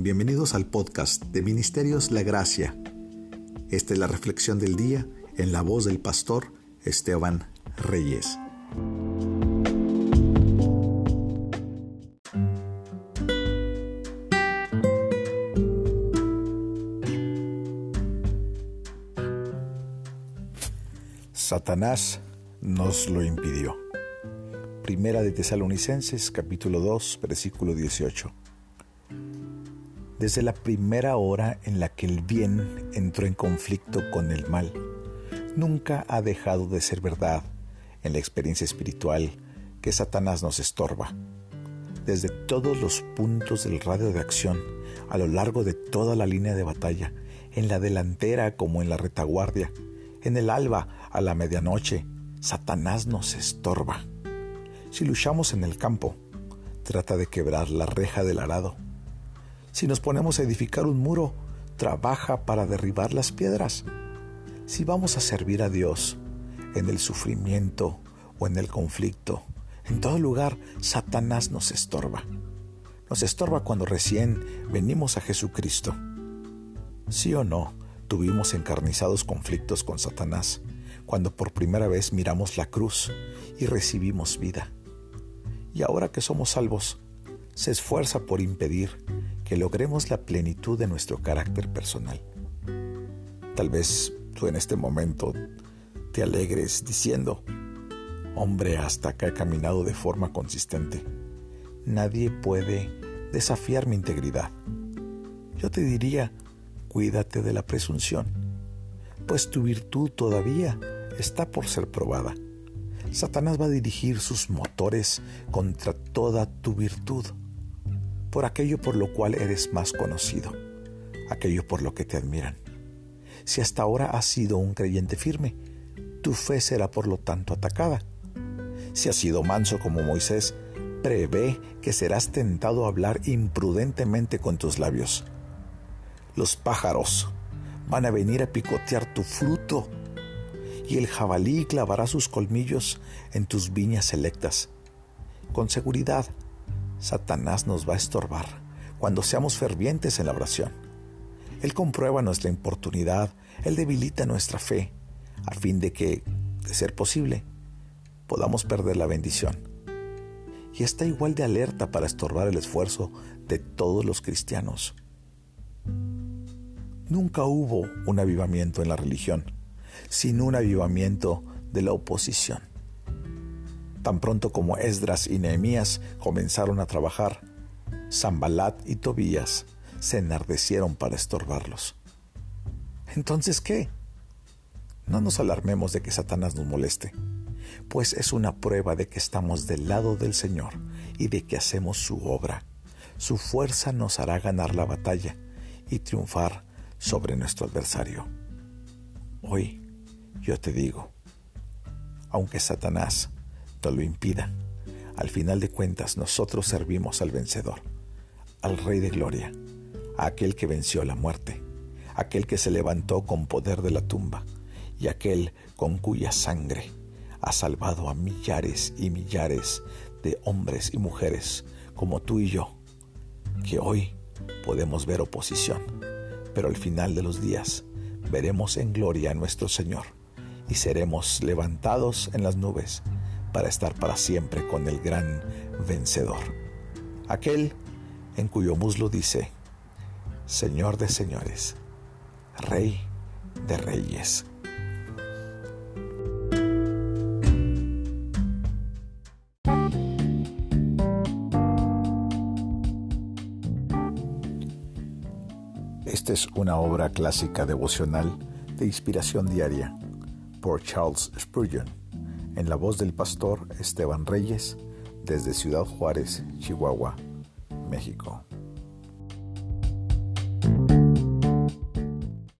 Bienvenidos al podcast de Ministerios La Gracia. Esta es la reflexión del día en la voz del pastor Esteban Reyes. Satanás nos lo impidió. Primera de Tesalonicenses capítulo 2 versículo 18. Desde la primera hora en la que el bien entró en conflicto con el mal, nunca ha dejado de ser verdad en la experiencia espiritual que Satanás nos estorba. Desde todos los puntos del radio de acción, a lo largo de toda la línea de batalla, en la delantera como en la retaguardia, en el alba a la medianoche, Satanás nos estorba. Si luchamos en el campo, trata de quebrar la reja del arado. Si nos ponemos a edificar un muro, trabaja para derribar las piedras. Si vamos a servir a Dios en el sufrimiento o en el conflicto, en todo lugar Satanás nos estorba. Nos estorba cuando recién venimos a Jesucristo. Sí o no, tuvimos encarnizados conflictos con Satanás cuando por primera vez miramos la cruz y recibimos vida. Y ahora que somos salvos, se esfuerza por impedir que logremos la plenitud de nuestro carácter personal. Tal vez tú en este momento te alegres diciendo, hombre, hasta que he caminado de forma consistente. Nadie puede desafiar mi integridad. Yo te diría, cuídate de la presunción, pues tu virtud todavía está por ser probada. Satanás va a dirigir sus motores contra toda tu virtud, por aquello por lo cual eres más conocido, aquello por lo que te admiran. Si hasta ahora has sido un creyente firme, tu fe será por lo tanto atacada. Si has sido manso como Moisés, prevé que serás tentado a hablar imprudentemente con tus labios. Los pájaros van a venir a picotear tu fruto y el jabalí clavará sus colmillos en tus viñas selectas. Con seguridad, Satanás nos va a estorbar cuando seamos fervientes en la oración. Él comprueba nuestra importunidad, Él debilita nuestra fe, a fin de que, de ser posible, podamos perder la bendición. Y está igual de alerta para estorbar el esfuerzo de todos los cristianos. Nunca hubo un avivamiento en la religión sin un avivamiento de la oposición. Tan pronto como Esdras y Nehemías comenzaron a trabajar, Zambalat y Tobías se enardecieron para estorbarlos. Entonces, ¿qué? No nos alarmemos de que Satanás nos moleste, pues es una prueba de que estamos del lado del Señor y de que hacemos su obra. Su fuerza nos hará ganar la batalla y triunfar sobre nuestro adversario. Hoy yo te digo, aunque Satanás lo impida, al final de cuentas nosotros servimos al vencedor, al Rey de Gloria, a aquel que venció la muerte, aquel que se levantó con poder de la tumba y aquel con cuya sangre ha salvado a millares y millares de hombres y mujeres como tú y yo, que hoy podemos ver oposición, pero al final de los días veremos en gloria a nuestro Señor y seremos levantados en las nubes para estar para siempre con el gran vencedor. Aquel en cuyo muslo dice, Señor de señores, Rey de reyes. Esta es una obra clásica devocional de inspiración diaria por Charles Spurgeon, en la voz del pastor Esteban Reyes, desde Ciudad Juárez, Chihuahua, México.